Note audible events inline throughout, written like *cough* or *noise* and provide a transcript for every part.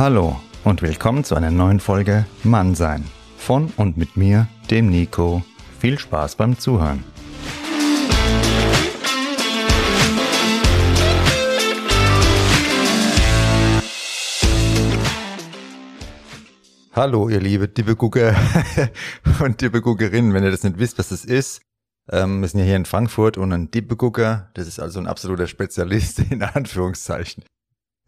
Hallo und willkommen zu einer neuen Folge Mann sein. Von und mit mir, dem Nico. Viel Spaß beim Zuhören. Hallo, ihr liebe Dippegucker *laughs* und Dippeguckerinnen. Wenn ihr das nicht wisst, was das ist, ähm, wir sind ja hier in Frankfurt und ein Dippegucker, das ist also ein absoluter Spezialist *laughs* in Anführungszeichen.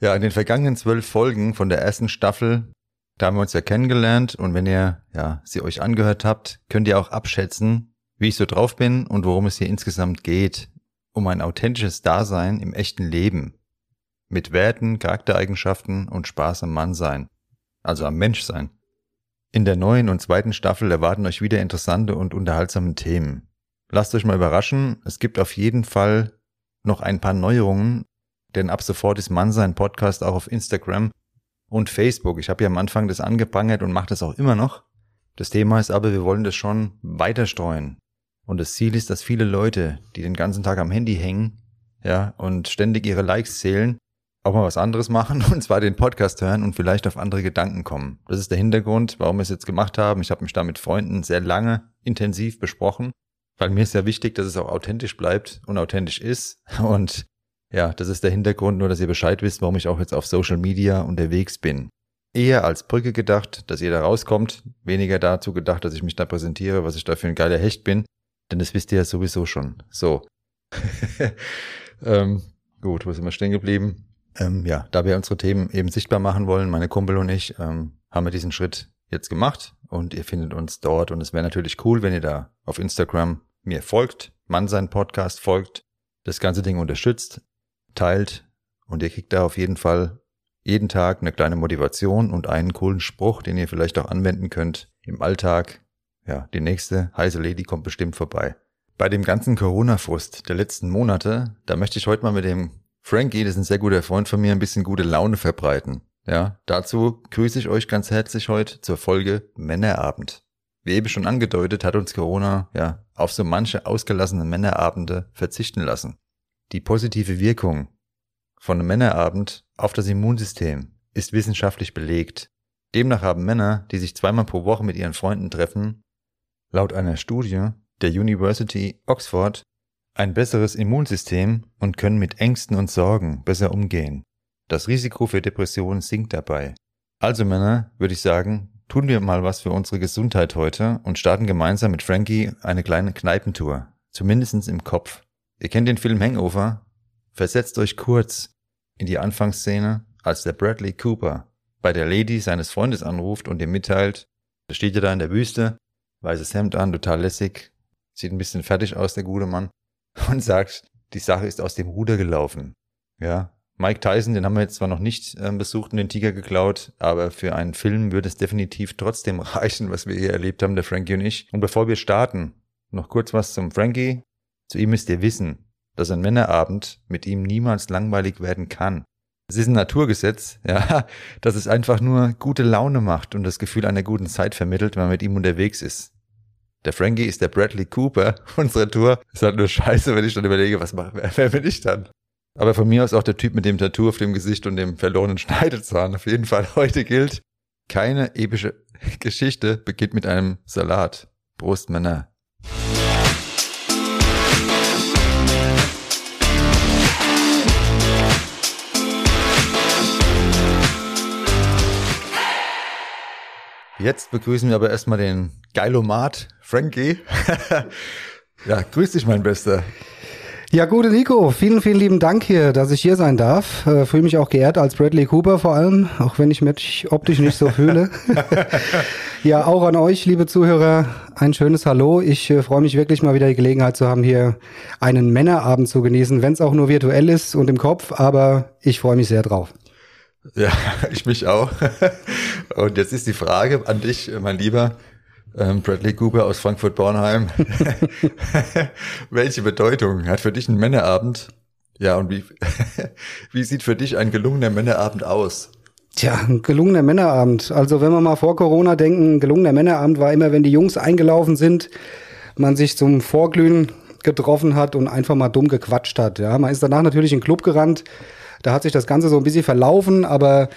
Ja, in den vergangenen zwölf Folgen von der ersten Staffel, da haben wir uns ja kennengelernt und wenn ihr ja sie euch angehört habt, könnt ihr auch abschätzen, wie ich so drauf bin und worum es hier insgesamt geht. Um ein authentisches Dasein im echten Leben. Mit Werten, Charaktereigenschaften und Spaß am Mannsein. Also am Menschsein. In der neuen und zweiten Staffel erwarten euch wieder interessante und unterhaltsame Themen. Lasst euch mal überraschen, es gibt auf jeden Fall noch ein paar Neuerungen, denn ab sofort ist Mannsein Podcast auch auf Instagram und Facebook. Ich habe ja am Anfang das angeprangert und mache das auch immer noch. Das Thema ist aber, wir wollen das schon weiter streuen. Und das Ziel ist, dass viele Leute, die den ganzen Tag am Handy hängen, ja, und ständig ihre Likes zählen, auch mal was anderes machen, *laughs* und zwar den Podcast hören und vielleicht auf andere Gedanken kommen. Das ist der Hintergrund, warum wir es jetzt gemacht haben. Ich habe mich da mit Freunden sehr lange intensiv besprochen weil mir ist ja wichtig, dass es auch authentisch bleibt und authentisch ist. Und ja, das ist der Hintergrund, nur dass ihr Bescheid wisst, warum ich auch jetzt auf Social Media unterwegs bin. Eher als Brücke gedacht, dass ihr da rauskommt, weniger dazu gedacht, dass ich mich da präsentiere, was ich da für ein geiler Hecht bin, denn das wisst ihr ja sowieso schon. So. *laughs* ähm, gut, wo sind wir stehen geblieben? Ähm, ja, da wir unsere Themen eben sichtbar machen wollen, meine Kumpel und ich, ähm, haben wir diesen Schritt jetzt gemacht und ihr findet uns dort. Und es wäre natürlich cool, wenn ihr da auf Instagram mir folgt, Mann sein Podcast folgt, das ganze Ding unterstützt, teilt und ihr kriegt da auf jeden Fall jeden Tag eine kleine Motivation und einen coolen Spruch, den ihr vielleicht auch anwenden könnt im Alltag. Ja, die nächste heiße Lady kommt bestimmt vorbei. Bei dem ganzen Corona-Frust der letzten Monate, da möchte ich heute mal mit dem Frankie, das ist ein sehr guter Freund von mir, ein bisschen gute Laune verbreiten. Ja, dazu grüße ich euch ganz herzlich heute zur Folge Männerabend. Wie eben schon angedeutet, hat uns Corona ja auf so manche ausgelassene Männerabende verzichten lassen. Die positive Wirkung von einem Männerabend auf das Immunsystem ist wissenschaftlich belegt. Demnach haben Männer, die sich zweimal pro Woche mit ihren Freunden treffen, laut einer Studie der University Oxford ein besseres Immunsystem und können mit Ängsten und Sorgen besser umgehen. Das Risiko für Depressionen sinkt dabei. Also Männer, würde ich sagen, tun wir mal was für unsere Gesundheit heute und starten gemeinsam mit Frankie eine kleine Kneipentour. Zumindestens im Kopf. Ihr kennt den Film Hangover? Versetzt euch kurz in die Anfangsszene, als der Bradley Cooper bei der Lady seines Freundes anruft und ihm mitteilt, da steht er da in der Wüste, weißes Hemd an, total lässig, sieht ein bisschen fertig aus, der gute Mann, *laughs* und sagt, die Sache ist aus dem Ruder gelaufen. Ja, Mike Tyson, den haben wir jetzt zwar noch nicht äh, besucht und den Tiger geklaut, aber für einen Film würde es definitiv trotzdem *laughs* reichen, was wir hier erlebt haben, der Frankie und ich. Und bevor wir starten, noch kurz was zum Frankie. Zu ihm müsst ihr wissen, dass ein Männerabend mit ihm niemals langweilig werden kann. Es ist ein Naturgesetz, *laughs* ja, dass es einfach nur gute Laune macht und das Gefühl einer guten Zeit vermittelt, wenn man mit ihm unterwegs ist. Der Frankie ist der Bradley Cooper *laughs* unserer Tour. Ist halt nur scheiße, wenn ich dann überlege, was mache, wer, wer bin ich dann? Aber von mir aus auch der Typ mit dem Tattoo auf dem Gesicht und dem verlorenen Schneidezahn. Auf jeden Fall *laughs* heute gilt, keine epische Geschichte beginnt mit einem Salat. Prost, Männer. Jetzt begrüßen wir aber erstmal den Geilomat Frankie. *laughs* ja, grüß dich, mein Bester. Ja, gute Nico, vielen, vielen lieben Dank hier, dass ich hier sein darf. Äh, Fühle mich auch geehrt als Bradley Cooper vor allem, auch wenn ich mich optisch nicht so fühle. *laughs* ja, auch an euch, liebe Zuhörer, ein schönes Hallo. Ich äh, freue mich wirklich mal wieder die Gelegenheit zu haben, hier einen Männerabend zu genießen, wenn es auch nur virtuell ist und im Kopf, aber ich freue mich sehr drauf. Ja, *laughs* ich mich auch. *laughs* Und jetzt ist die Frage an dich, mein Lieber ähm, Bradley Cooper aus Frankfurt-Bornheim. *laughs* Welche Bedeutung hat für dich ein Männerabend? Ja, und wie, wie sieht für dich ein gelungener Männerabend aus? Tja, ein gelungener Männerabend. Also wenn wir mal vor Corona denken, gelungener Männerabend war immer, wenn die Jungs eingelaufen sind, man sich zum Vorglühen getroffen hat und einfach mal dumm gequatscht hat. Ja, man ist danach natürlich in den Club gerannt. Da hat sich das Ganze so ein bisschen verlaufen, aber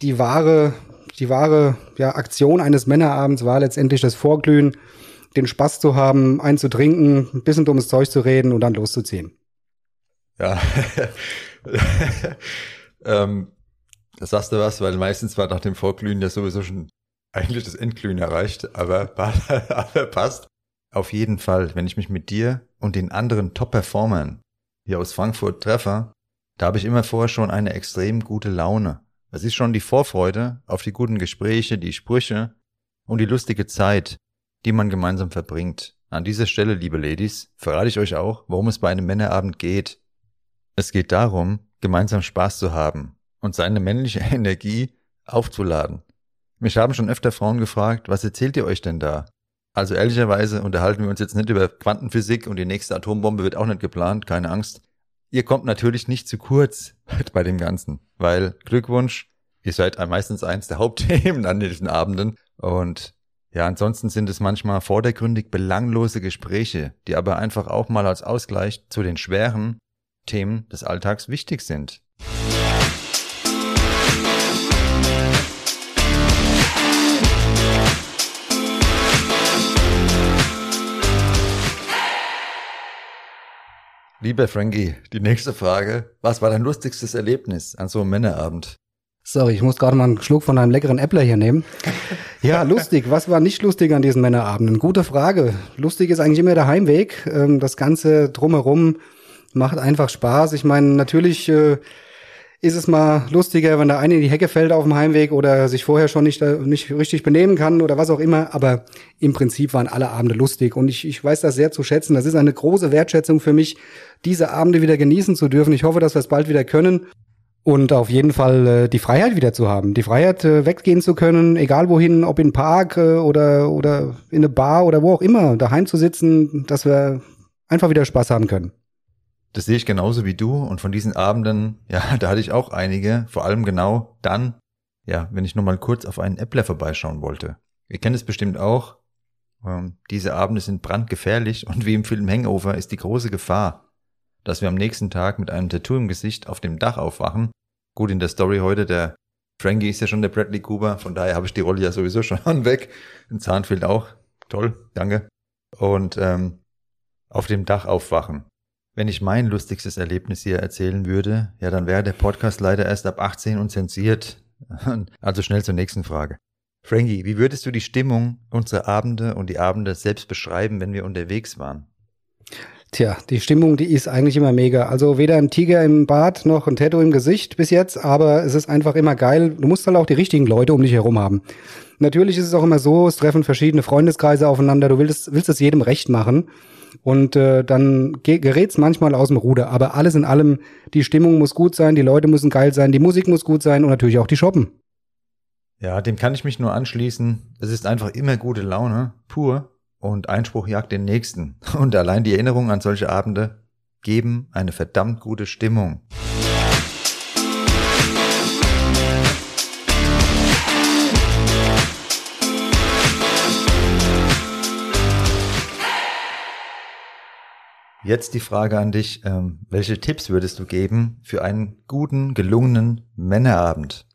die wahre, die wahre ja, Aktion eines Männerabends war letztendlich das Vorglühen, den Spaß zu haben, einzutrinken, ein bisschen dummes Zeug zu reden und dann loszuziehen. Ja, *laughs* ähm, da sagst du was, weil meistens war nach dem Vorglühen ja sowieso schon eigentlich das Endglühen erreicht, aber, *laughs* aber passt. Auf jeden Fall, wenn ich mich mit dir und den anderen Top-Performern hier aus Frankfurt treffe, da habe ich immer vorher schon eine extrem gute Laune. Es ist schon die Vorfreude auf die guten Gespräche, die Sprüche und die lustige Zeit, die man gemeinsam verbringt. An dieser Stelle, liebe Ladies, verrate ich euch auch, worum es bei einem Männerabend geht. Es geht darum, gemeinsam Spaß zu haben und seine männliche *laughs* Energie aufzuladen. Mich haben schon öfter Frauen gefragt, was erzählt ihr euch denn da? Also ehrlicherweise unterhalten wir uns jetzt nicht über Quantenphysik und die nächste Atombombe wird auch nicht geplant, keine Angst. Ihr kommt natürlich nicht zu kurz *laughs* bei dem Ganzen, weil Glückwunsch, ihr seid meistens eins der *laughs* Hauptthemen an diesen Abenden und ja, ansonsten sind es manchmal vordergründig belanglose Gespräche, die aber einfach auch mal als Ausgleich zu den schweren Themen des Alltags wichtig sind. Lieber Frankie, die nächste Frage. Was war dein lustigstes Erlebnis an so einem Männerabend? Sorry, ich muss gerade mal einen Schluck von einem leckeren Äppler hier nehmen. *laughs* Ja, lustig. Was war nicht lustig an diesen Männerabenden? Gute Frage. Lustig ist eigentlich immer der Heimweg. Ähm, das Ganze drumherum macht einfach Spaß. Ich meine, natürlich äh, ist es mal lustiger, wenn der eine in die Hecke fällt auf dem Heimweg oder sich vorher schon nicht, äh, nicht richtig benehmen kann oder was auch immer. Aber im Prinzip waren alle Abende lustig und ich, ich weiß das sehr zu schätzen. Das ist eine große Wertschätzung für mich, diese Abende wieder genießen zu dürfen. Ich hoffe, dass wir es bald wieder können. Und auf jeden Fall äh, die Freiheit wieder zu haben, die Freiheit äh, weggehen zu können, egal wohin, ob in Park äh, oder oder in eine Bar oder wo auch immer, daheim zu sitzen, dass wir einfach wieder Spaß haben können. Das sehe ich genauso wie du und von diesen Abenden, ja, *laughs* da hatte ich auch einige, vor allem genau dann, ja, wenn ich nur mal kurz auf einen Äppler vorbeischauen wollte. Ihr kennt es bestimmt auch, ähm, diese Abende sind brandgefährlich *laughs* und wie im Film Hangover ist die große Gefahr, dass wir am nächsten Tag mit einem Tattoo im Gesicht auf dem Dach aufwachen. Gut, in der Story heute, der Frankie ist ja schon der Bradley Cooper, von daher habe ich die Rolle ja sowieso *laughs* schon weg. Ein Zahn fehlt auch. Toll, danke. Und ähm, auf dem Dach aufwachen. Wenn ich mein lustigstes Erlebnis hier erzählen würde, ja, dann wäre der Podcast leider erst ab 18 und zensiert. *laughs* Also schnell zur nächsten Frage. Frankie, wie würdest du die Stimmung unserer Abende und die Abende selbst beschreiben, wenn wir unterwegs waren? Tja, die Stimmung, die ist eigentlich immer mega. Also weder ein Tiger im Bad noch ein Tattoo im Gesicht bis jetzt, aber es ist einfach immer geil. Du musst halt auch die richtigen Leute um dich herum haben. Natürlich ist es auch immer so, es treffen verschiedene Freundeskreise aufeinander. Du willst, willst es jedem recht machen. Und äh, dann gerät's manchmal aus dem Ruder. Aber alles in allem, die Stimmung muss gut sein, die Leute müssen geil sein, die Musik muss gut sein und natürlich auch die Shoppen. Ja, dem kann ich mich nur anschließen. Es ist einfach immer gute Laune, pur. Und Einspruch jagt den nächsten. *laughs* Und allein die Erinnerung an solche Abende geben eine verdammt gute Stimmung. Jetzt die Frage an dich. Ähm, welche Tipps würdest du geben für einen guten, gelungenen Männerabend?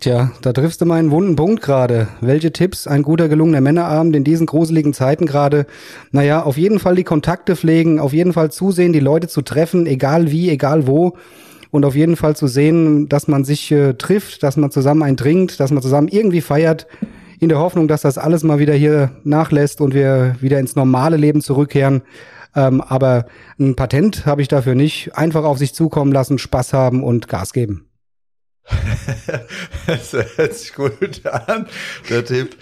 Tja, da triffst du meinen wunden Punkt gerade. Welche Tipps ein guter, gelungener Männerabend in diesen gruseligen Zeiten gerade? Naja, auf jeden Fall die Kontakte pflegen, auf jeden Fall zusehen, die Leute zu treffen, egal wie, egal wo. Und auf jeden Fall zu sehen, dass man sich äh, trifft, dass man zusammen ein trinkt, dass man zusammen irgendwie feiert, in der Hoffnung, dass das alles mal wieder hier nachlässt und wir wieder ins normale Leben zurückkehren. Ähm, aber ein Patent habe ich dafür nicht. Einfach auf sich zukommen lassen, Spaß haben und Gas geben. *laughs* das hört sich gut an, der Tipp.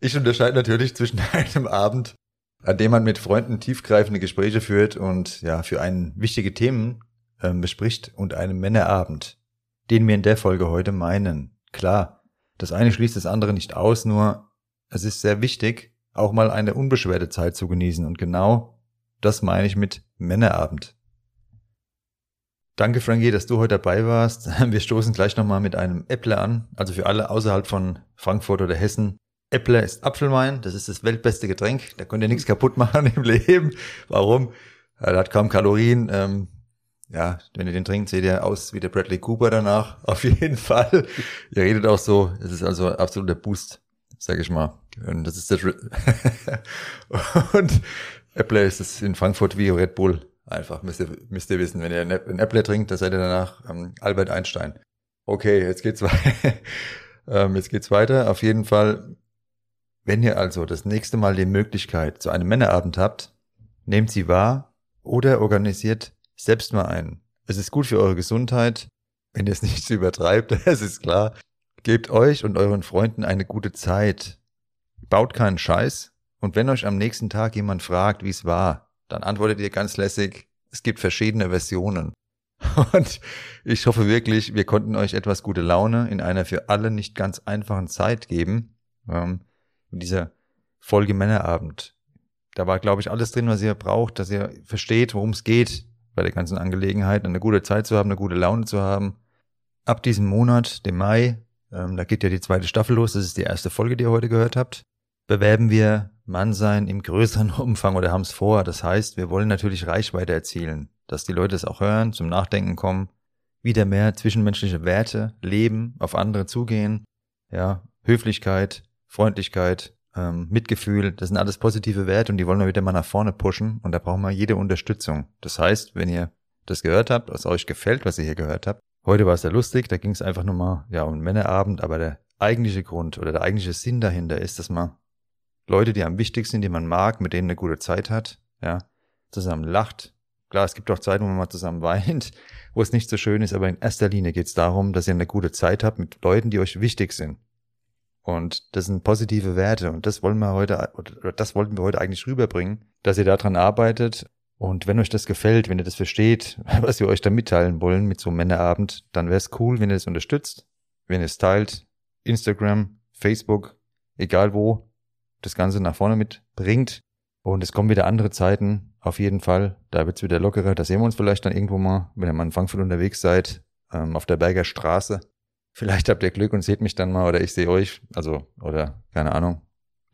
Ich unterscheide natürlich zwischen *laughs* einem Abend, an dem man mit Freunden tiefgreifende Gespräche führt und ja, für einen wichtige Themen äh, bespricht und einem Männerabend, den wir in der Folge heute meinen. Klar, das eine schließt das andere nicht aus, nur es ist sehr wichtig, auch mal eine unbeschwerte Zeit zu genießen und genau das meine ich mit Männerabend. Danke, Frankie, dass du heute dabei warst. *laughs* Wir stoßen gleich nochmal mit einem Äppler an. Also für alle außerhalb von Frankfurt oder Hessen. Äppler ist Apfelwein. Das ist das weltbeste Getränk. Da könnt ihr nichts kaputt machen *laughs* im Leben. Warum? Er hat kaum Kalorien. Ähm, ja, wenn ihr den trinkt, seht ihr aus wie der Bradley Cooper danach. *laughs* Auf jeden Fall. ihr redet auch so. Es ist also absoluter Boost, sag ich mal. Und das ist der Und Apple ist es in Frankfurt wie Red Bull. Einfach, müsst ihr, müsst ihr wissen. Wenn ihr einen Apple trinkt, dann seid ihr danach ähm, Albert Einstein. Okay, jetzt geht's weiter. *laughs* ähm, jetzt geht's weiter. Auf jeden Fall, wenn ihr also das nächste Mal die Möglichkeit zu einem Männerabend habt, nehmt sie wahr oder organisiert selbst mal einen. Es ist gut für eure Gesundheit, wenn ihr es *laughs* nicht übertreibt, *laughs* es ist klar. Gebt euch und euren Freunden eine gute Zeit. Baut keinen Scheiß. Und wenn euch am nächsten Tag jemand fragt, wie es war, dann antwortet ihr ganz lässig, es gibt verschiedene Versionen. *laughs* Und ich hoffe wirklich, wir konnten euch etwas gute Laune in einer für alle nicht ganz einfachen Zeit geben. Ähm, in dieser Folge Männerabend. Da war, glaube ich, alles drin, was ihr braucht, dass ihr versteht, worum es geht, bei der ganzen Angelegenheit, eine gute Zeit zu haben, eine gute Laune zu haben. Ab diesem Monat, dem Mai, ähm, da geht ja die zweite Staffel los, das ist die erste Folge, die ihr heute gehört habt, bewerben wir Mannsein im größeren *laughs* Umfang oder haben es vor. Das heißt, wir wollen natürlich Reichweite erzielen, dass die Leute es auch hören, zum Nachdenken kommen, wieder mehr zwischenmenschliche Werte leben, auf andere zugehen, ja, Höflichkeit, Freundlichkeit, ähm, Mitgefühl, das sind alles positive Werte und die wollen wir wieder mal nach vorne pushen und da brauchen wir jede Unterstützung. Das heißt, wenn ihr das gehört habt, was euch gefällt, was ihr hier gehört habt, heute war es ja lustig, da ging es einfach nur mal ja, um Männerabend, aber der eigentliche Grund oder der eigentliche Sinn dahinter ist, dass man Leute, die am wichtigsten sind, die man mag, mit denen eine gute Zeit hat, ja, zusammen lacht. Klar, es gibt auch Zeiten, wo man mal zusammen weint, wo es nicht so schön ist, aber in erster Linie geht es darum, dass ihr eine gute Zeit habt mit Leuten, die euch wichtig sind. Und das sind positive Werte und das wollen wir heute, oder das wollten wir heute eigentlich rüberbringen, dass ihr daran arbeitet. Und wenn euch das gefällt, wenn ihr das versteht, *laughs* was wir euch da mitteilen wollen mit so einem Männerabend, dann wäre es cool, wenn ihr das unterstützt, wenn ihr es teilt, Instagram, Facebook, egal wo, das Ganze nach vorne mitbringt. Und es kommen wieder andere Zeiten, auf jeden Fall. Da wird's wieder lockerer. Da sehen wir uns vielleicht dann irgendwo mal, wenn ihr mal in Frankfurt unterwegs seid, ähm, auf der Berger Straße. Vielleicht habt ihr Glück und seht mich dann mal oder ich sehe euch. Also, oder keine Ahnung.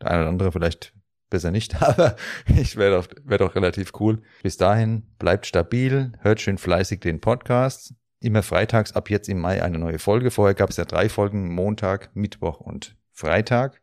Der eine oder andere vielleicht besser nicht, *laughs* aber ich wäre doch, wär doch relativ cool. Bis dahin, bleibt stabil, hört schön fleißig den Podcast. Immer freitags ab jetzt im Mai eine neue Folge. Vorher gab es ja drei Folgen, Montag, Mittwoch und Freitag.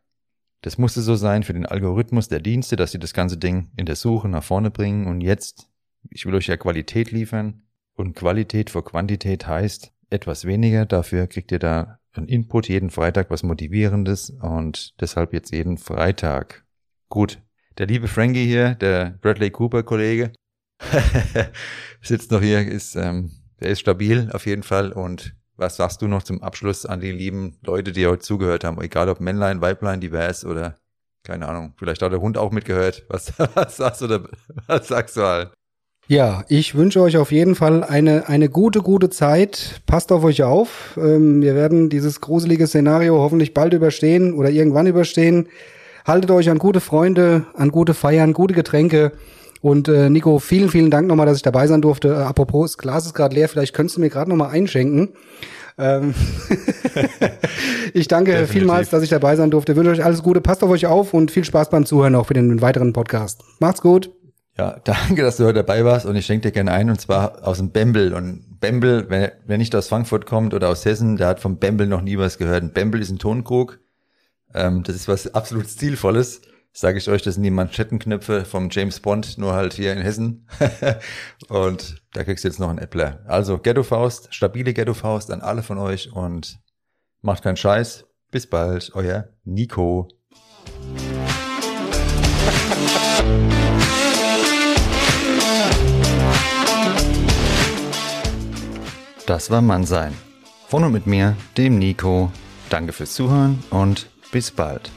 Das musste so sein für den Algorithmus der Dienste, dass sie das ganze Ding in der Suche nach vorne bringen. Und jetzt, ich will euch ja Qualität liefern. Und Qualität vor Quantität heißt, etwas weniger. Dafür kriegt ihr da einen Input jeden Freitag, was Motivierendes und deshalb jetzt jeden Freitag. Gut. Der liebe Frankie hier, der Bradley Cooper Kollege, *laughs* sitzt noch hier, ist, ähm, der ist stabil auf jeden Fall und was sagst du noch zum Abschluss an die lieben Leute, die heute zugehört haben? Egal ob Männlein, Weiblein, divers oder keine Ahnung. Vielleicht hat der Hund auch mitgehört. *laughs* Was, was sagst du da, was sagst du halt? Ja, ich wünsche euch auf jeden Fall eine, eine gute, gute Zeit. Passt auf euch auf. Ähm, wir werden dieses gruselige Szenario hoffentlich bald überstehen oder irgendwann überstehen. Haltet euch an gute Freunde, an gute Feiern, gute Getränke. Und äh, Nico, vielen, vielen Dank nochmal, dass ich dabei sein durfte. Äh, apropos, das Glas ist gerade leer, vielleicht könntest du mir gerade nochmal einschenken. Ähm *laughs* ich danke Definitiv. vielmals, dass ich dabei sein durfte. Ich wünsche euch alles Gute, passt auf euch auf und viel Spaß beim Zuhören auch für den weiteren Podcast. Macht's gut. Ja, *laughs* danke, dass du heute dabei warst und ich schenke dir gerne ein und zwar aus dem Bembel. Und Bembel, wenn, wenn nicht aus Frankfurt kommt oder aus Hessen, der hat vom Bembel noch nie was gehört. Ein Bembel ist ein Tonkrug. Ähm, das ist was absolut Stilvolles. Sage ich euch, das sind die Manschettenknöpfe vom James Bond, nur halt hier in Hessen. *laughs* und da kriegst du jetzt noch ein Äppler. Also Ghetto Faust, stabile Ghetto Faust an alle von euch und macht keinen Scheiß. Bis bald, euer Nico. Das war Mannsein. Von und mit mir, dem Nico. Danke fürs Zuhören und bis bald.